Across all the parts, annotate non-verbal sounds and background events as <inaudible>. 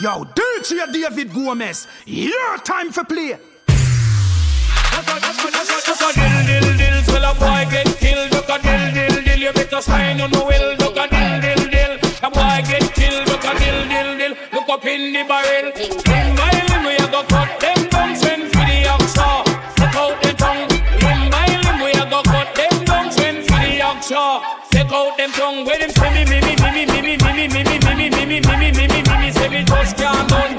Yo, dirty David Gomez. Your time for play. Crocodile, dill, dill, swell a boy get killed. Crocodile, dill, dill, you better sign on the will. Crocodile, dill, dill, a boy get killed. Crocodile, dill, dill, look up in the barrel. Ring by limb, we a go cut them down, send for the oxa. Take out the tongue. Ring by limb, we a go cut them down, send for the oxa. Take out them tongue, where them say me, me, me, me, me, me, me, me, me, me, me, me, me, me, me, me, me baby, just can't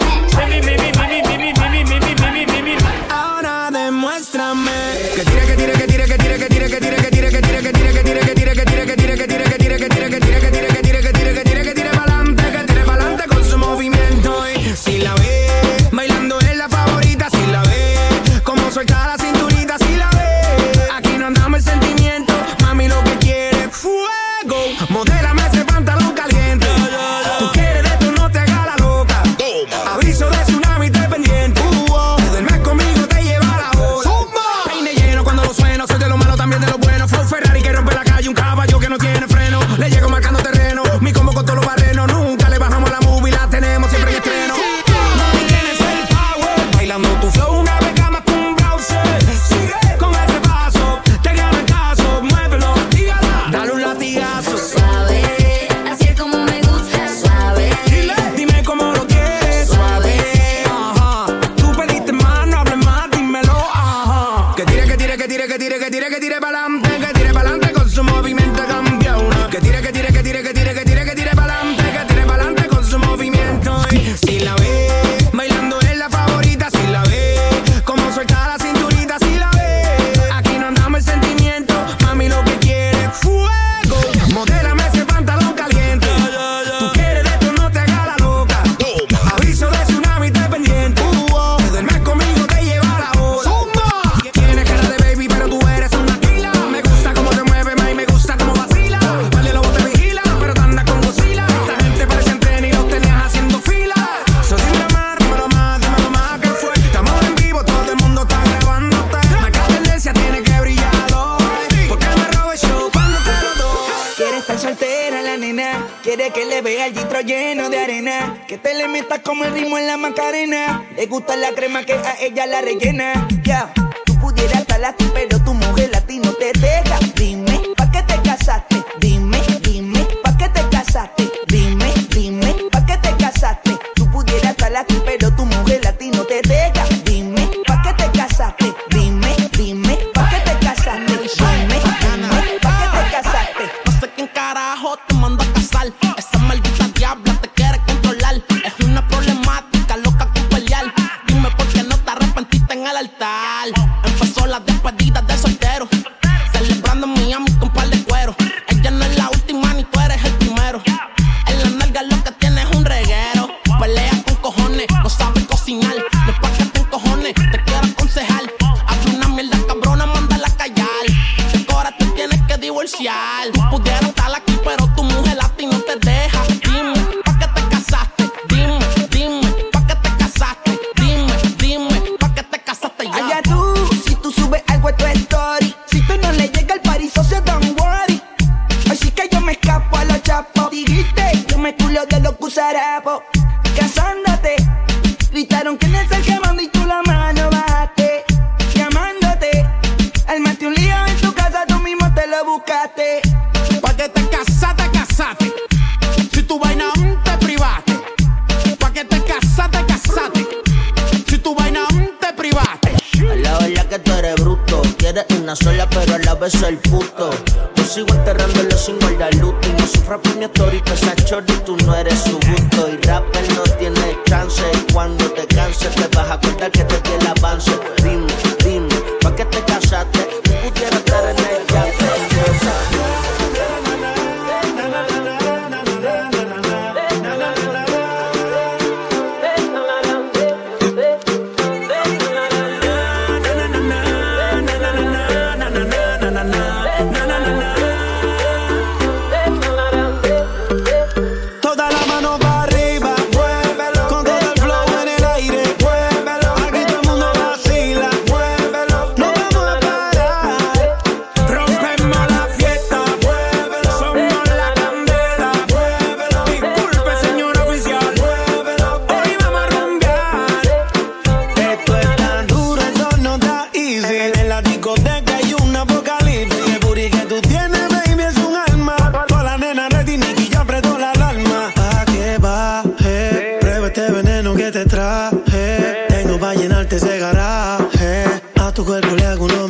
veneno que te traje. Tengo para llenarte ese garaje. A tu cuerpo le hago uno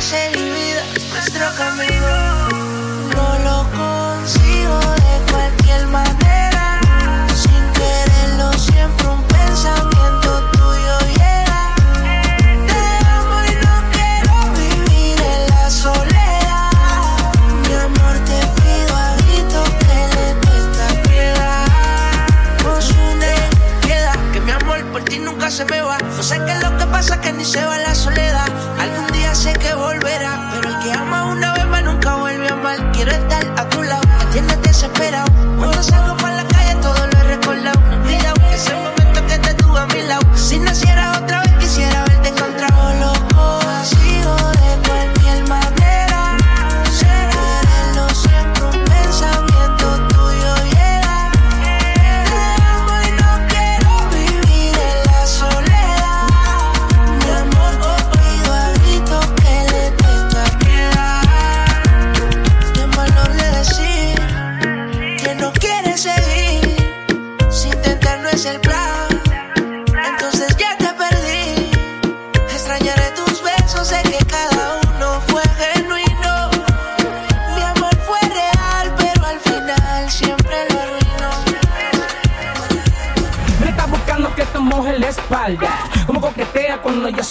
seguir vida, nuestro camino.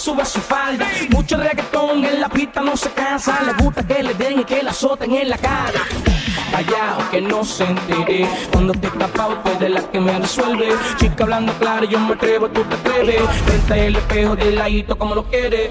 sube su falda. Mucho reggaetón en la pista no se cansa. Le gusta que le den y que la azoten en la cara. Callao, que no se entere. Cuando te tapado, tú eres la que me resuelve. Chica hablando claro, yo me atrevo, tú te atreves. Frente el espejo de ladito como lo quieres.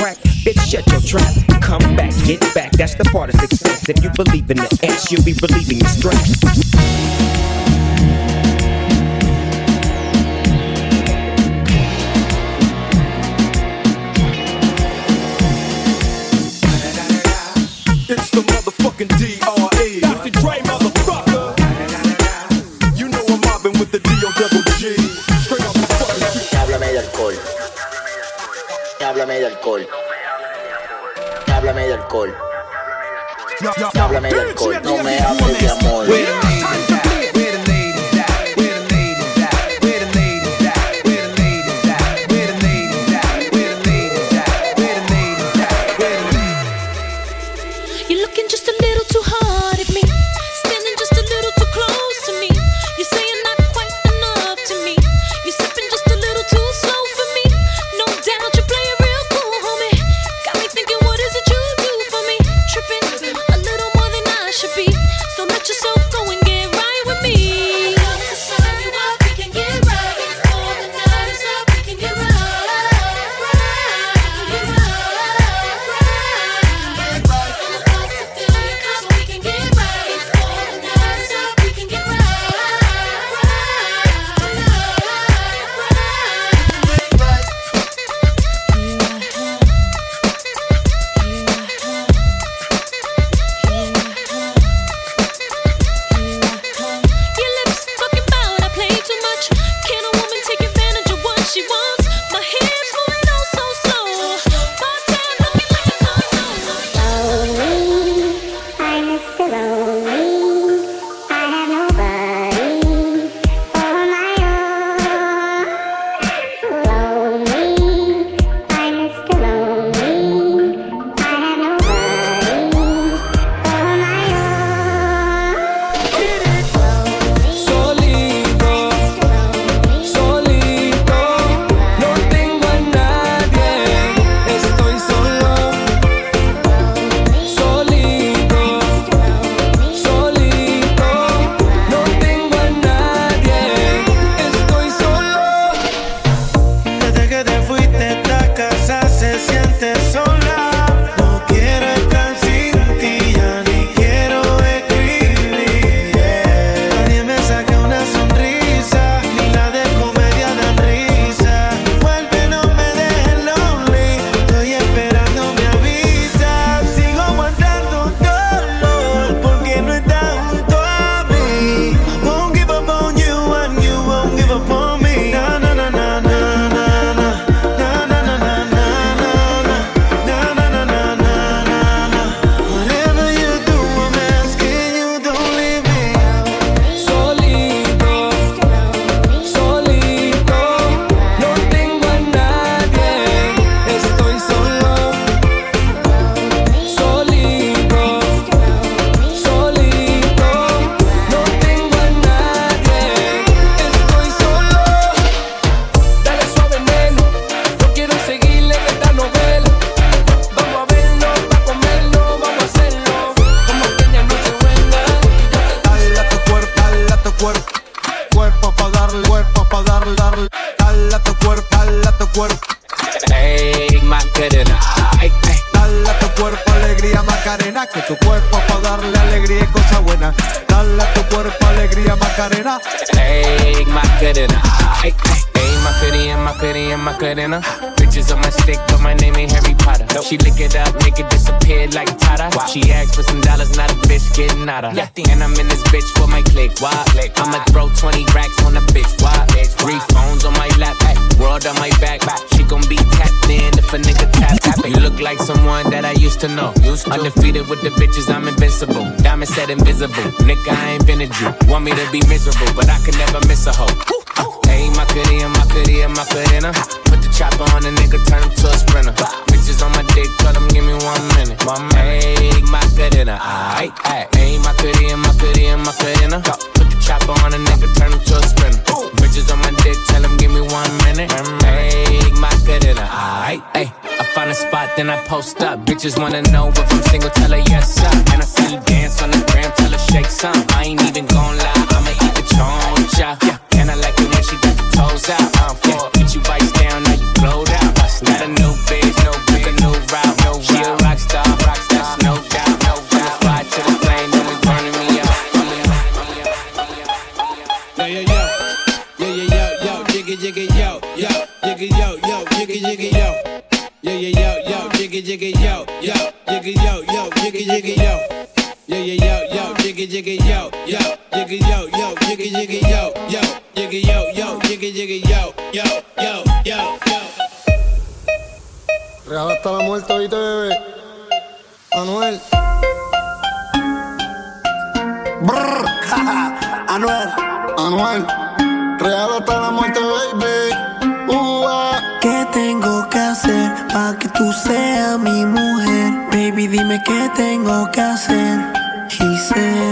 crack. Bitch, shut your trap. Come back, get back. That's the part of success. If you believe in the ass, you'll be relieving your stress. It's the mother alcohol. Háblame de alcohol. Háblame de alcohol. Háblame de alcohol. No me hables de amor. Bitches on my stick, but my name ain't Harry Potter. She lick it up, make it disappear like Tata. She asked for some dollars, not a bitch getting out of. And I'm in this bitch for my click. Why? I'ma throw 20 racks on the bitch. Why? Three phones on my lap, world on my back. She gon' be tapped in if a nigga tap. tap. You <laughs> look like someone that I used to know. Undefeated with the bitches, I'm invincible. Diamond said invisible. Nigga, I invented you. Want me to be miserable, but I can never miss a hoe. Hey, my goodie and my goodie and my good in. Put the chopper on the nigga, turn him to a sprinter. Bitches on my dick, tell them give me one minute. My man, my good in her. Hey, my goodie and my goodie and my good in chopper on a nigga, turn him to a sprinter. Bitches on my dick, tell him give me one minute. Hey, my cutina. Aight, ay. I find a spot, then I post up. Bitches wanna know if I'm single, tell her yes, sir. And I see you dance on the gram, tell her shake some. I ain't even gon' lie, I'ma eat the choncha. Yeah, and I like it when she got the toes out. Um, yeah, get you bites down, now you blowed out. Got a new bitch, no big, a new route. No, she hasta la muerte hoy te bebé. Anuel. Brr, <laughs> Anuel. Anuel. Real hasta la muerte, baby. Uh ¿Qué tengo que hacer para que tú seas mi mujer? Baby, dime qué tengo que hacer. Y sé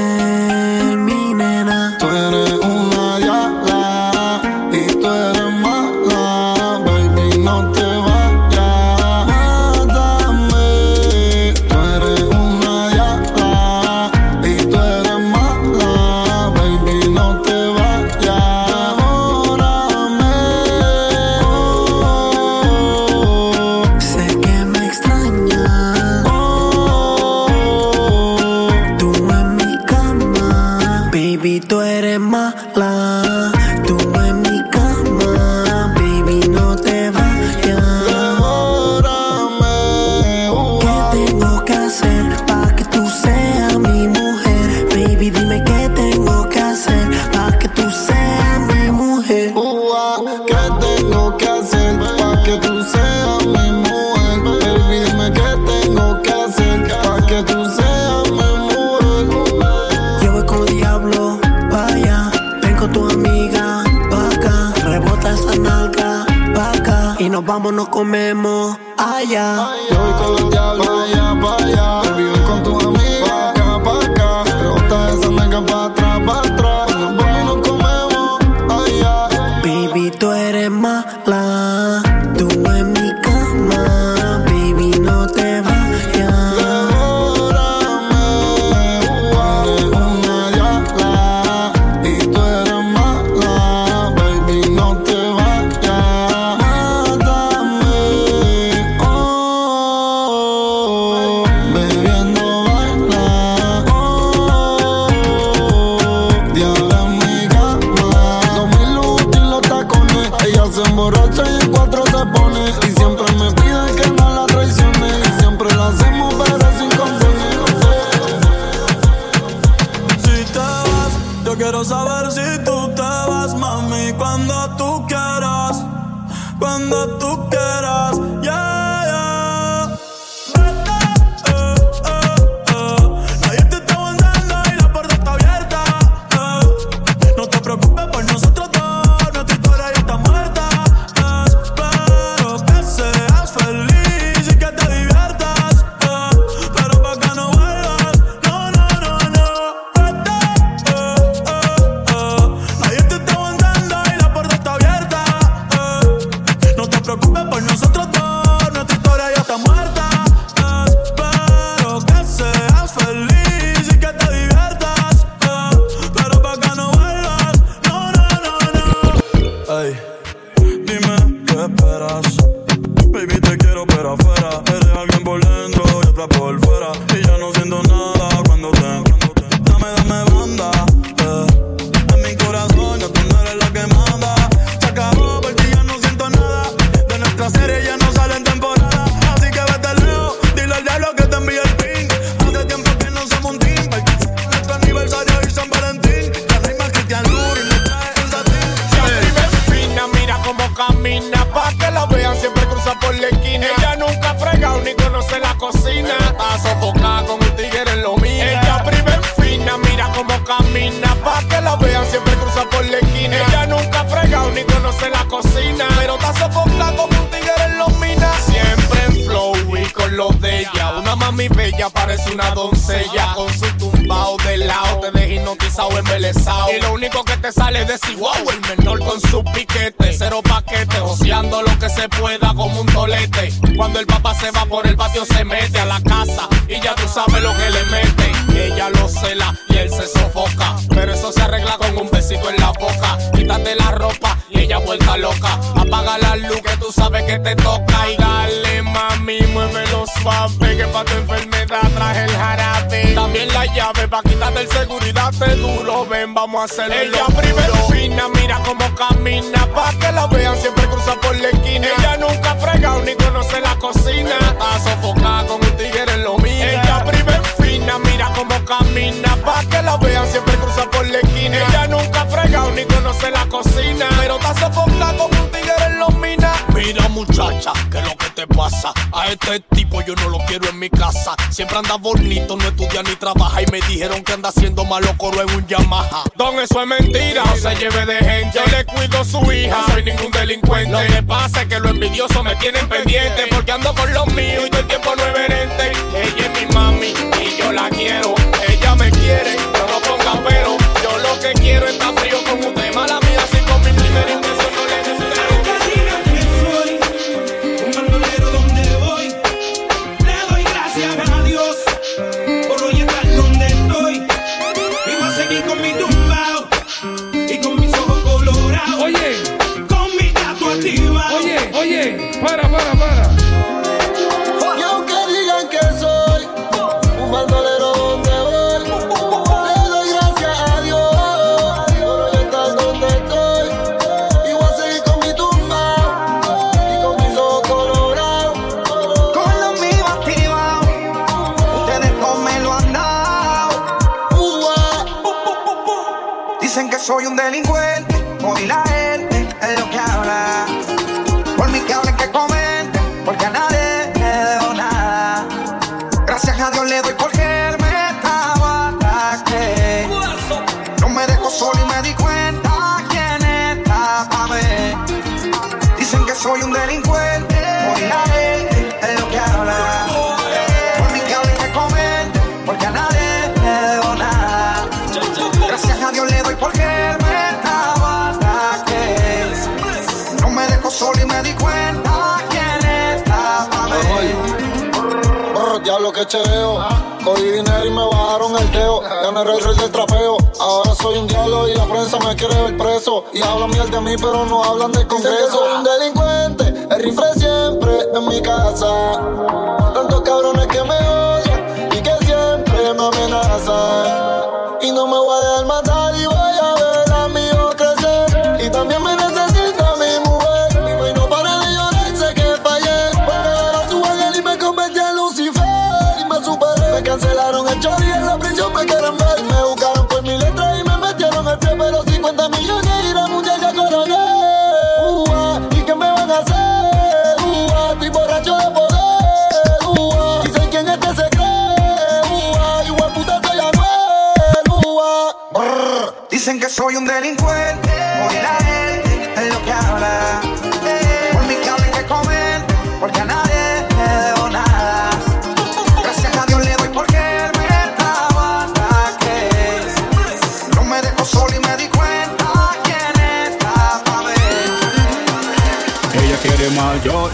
Apaga la luz que tú sabes que te toca. Y dale, mami, mueve los papes. Que pa' tu enfermedad traje el jarabe. También la llave pa' quitarte el seguridad. Te duro, ven, vamos a hacerlo. Ella primero fina, mira cómo camina. Pa' que la vean siempre cruza por la esquina. Ella nunca frega ni conoce la cocina. Está sofocada con un tigre en lo mío. Ella primero fina, mira cómo camina la vean siempre cruza por la esquina. Ella nunca ha fregado ni conoce la cocina, pero está sofocada como muchacha, ¿qué es lo que te pasa? A este tipo yo no lo quiero en mi casa. Siempre anda bonito, no estudia ni trabaja. Y me dijeron que anda haciendo malo coro en un Yamaha. Don, eso es mentira, no se lleve de gente. Yo le cuido a su hija, no soy ningún delincuente. Lo que pasa es que los envidiosos me tienen pendiente. Porque ando con los míos y todo el tiempo no es verente. Ella es mi mami y yo la quiero. Ella me quiere, no lo ponga pero. Yo lo que quiero está frío con usted, mala mía, así con mi primer Oye, para, para, para. Y aunque digan que soy un bandolero donde voy, le doy gracias a Dios por hoy estar donde estoy. Y voy a seguir con mi tumba y con mis ojos colorados. Con los míos activados, ustedes no me lo han dado. Dicen que soy un delincuente, Chereo. Cogí dinero y me bajaron el dedo. Gané el rey del trapeo. Ahora soy un diablo y la prensa me quiere ver preso. Y hablan mierda de mí, pero no hablan del congreso. Soy un delincuente, el rifle siempre en mi casa.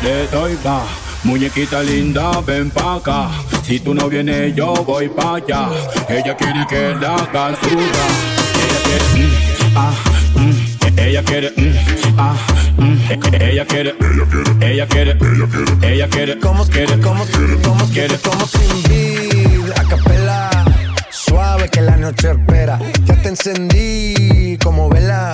Le doy más. Muñequita linda, ven pa' acá. Si tú no vienes, yo voy pa' allá. Ella quiere que la haga suya. Ella quiere, mm, ah, mm. Ella quiere, mm, ah, mm. Ella quiere, ella quiere, ella quiere, ¿cómo quiere, cómo quiere, cómo quiere, Como sin vid, a capela, suave que la noche espera. Ya te encendí como vela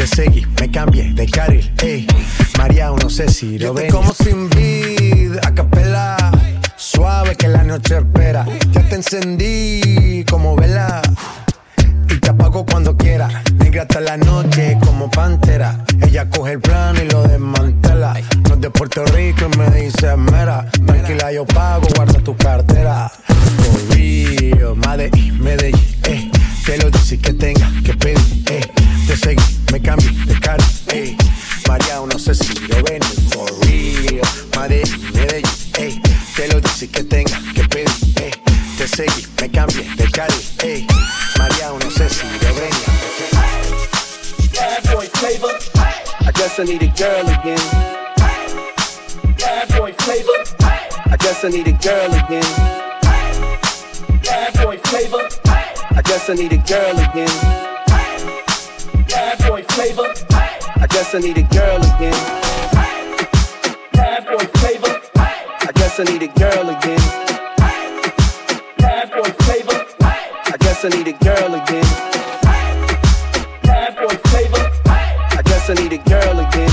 Te seguí, me cambié de carril, ey. María, no sé si lo ven. como sin vid, a capela. Suave que la noche espera. Ya te encendí como vela. Y te apago cuando quiera. Negra hasta la noche como pantera. Ella coge el plano y lo desmantela. No es de Puerto Rico y me dice mera. Tranquila, yo pago, guarda tu cartera. For real, Madrid, Medellín, eh. Que lo dice que tenga que pedir, eh. Te seguí, me cambié de cara, eh. María, no sé si lo ven, for real. Madrid, Medellín, eh. Que lo dice que tenga que pedir, eh. Te seguí, me cambié de cara, eh. María, no sé si lo ven. Bad boy flavor. I guess I need a girl again. Bad boy flavor. I guess I need a girl again. Bad boy flavor. I guess I need a girl again. Bad boy flavor. I guess I need a girl again. Bad boy flavor. I guess I need a girl again.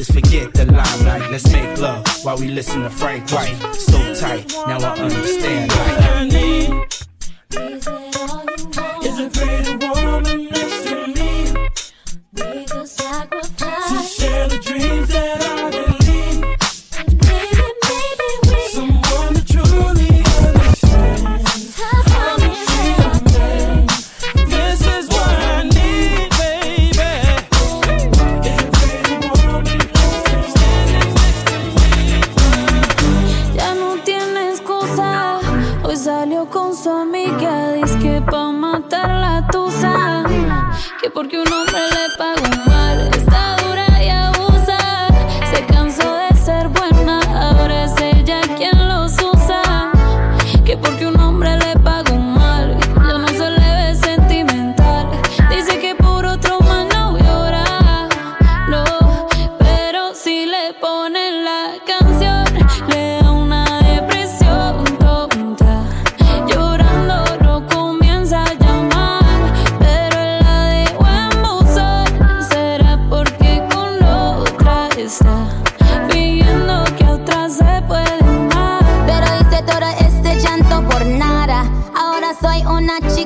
Just forget the limelight. Let's make love while we listen to Frank White. So tight, now I understand. Is it.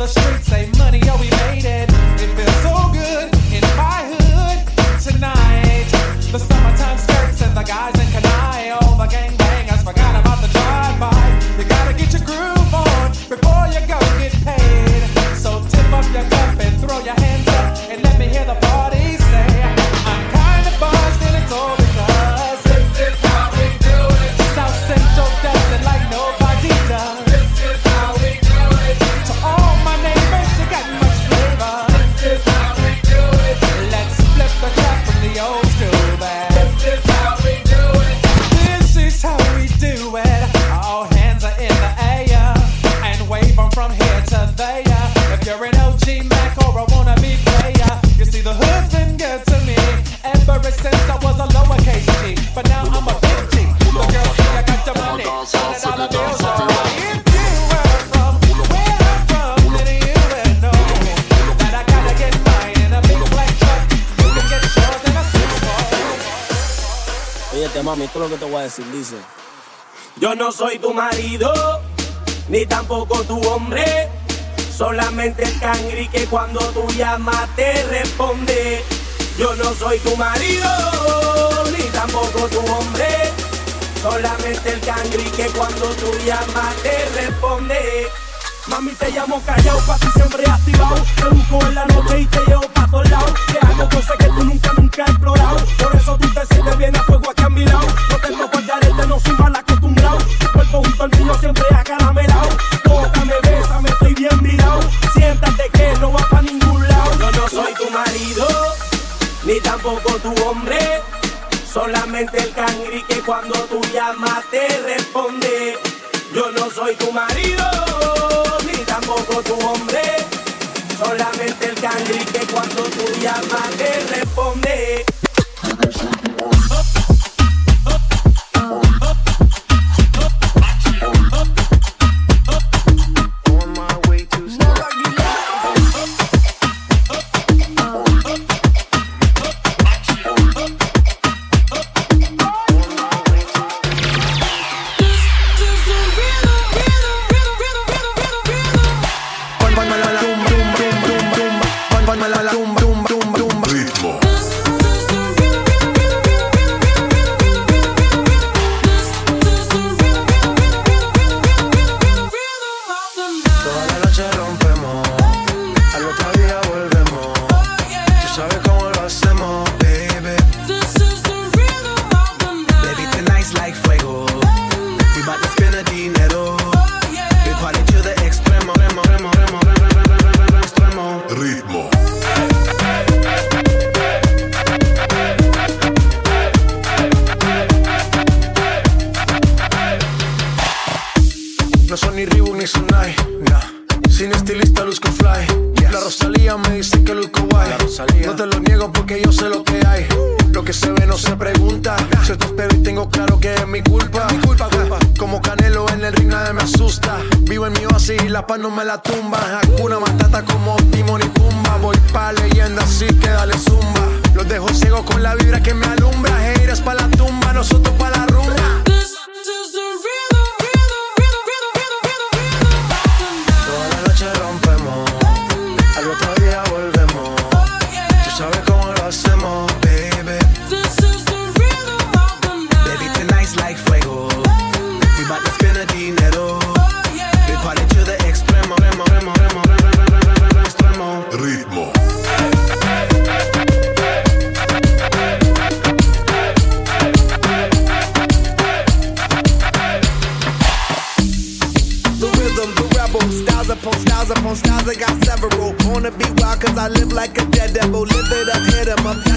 the street. soy tu marido, ni tampoco tu hombre. Solamente el cangri que cuando tú llamas te responde. Yo no soy tu marido, ni tampoco tu hombre. Solamente el cangri que cuando tú llamas te responde. Mami, te llamo callao, pa' ti siempre activado. Te busco en la noche y te llevo pa' todos lados. Te hago cosas que tú nunca, nunca has explorado. Por eso tú te sientes bien a fuego aquí a mi lado. No te toco el garete, no suba la siempre acaramelado. Bótame, besa, me estoy bien mirado. Siéntate que no vas pa' ningún lado. Yo no soy tu marido, ni tampoco tu hombre. Solamente el cangri que cuando tú llamas te responde. Yo no soy tu marido, ni tampoco tu hombre. Solamente el cangri que cuando tú llamas te responde. devil, live it up, hit him up.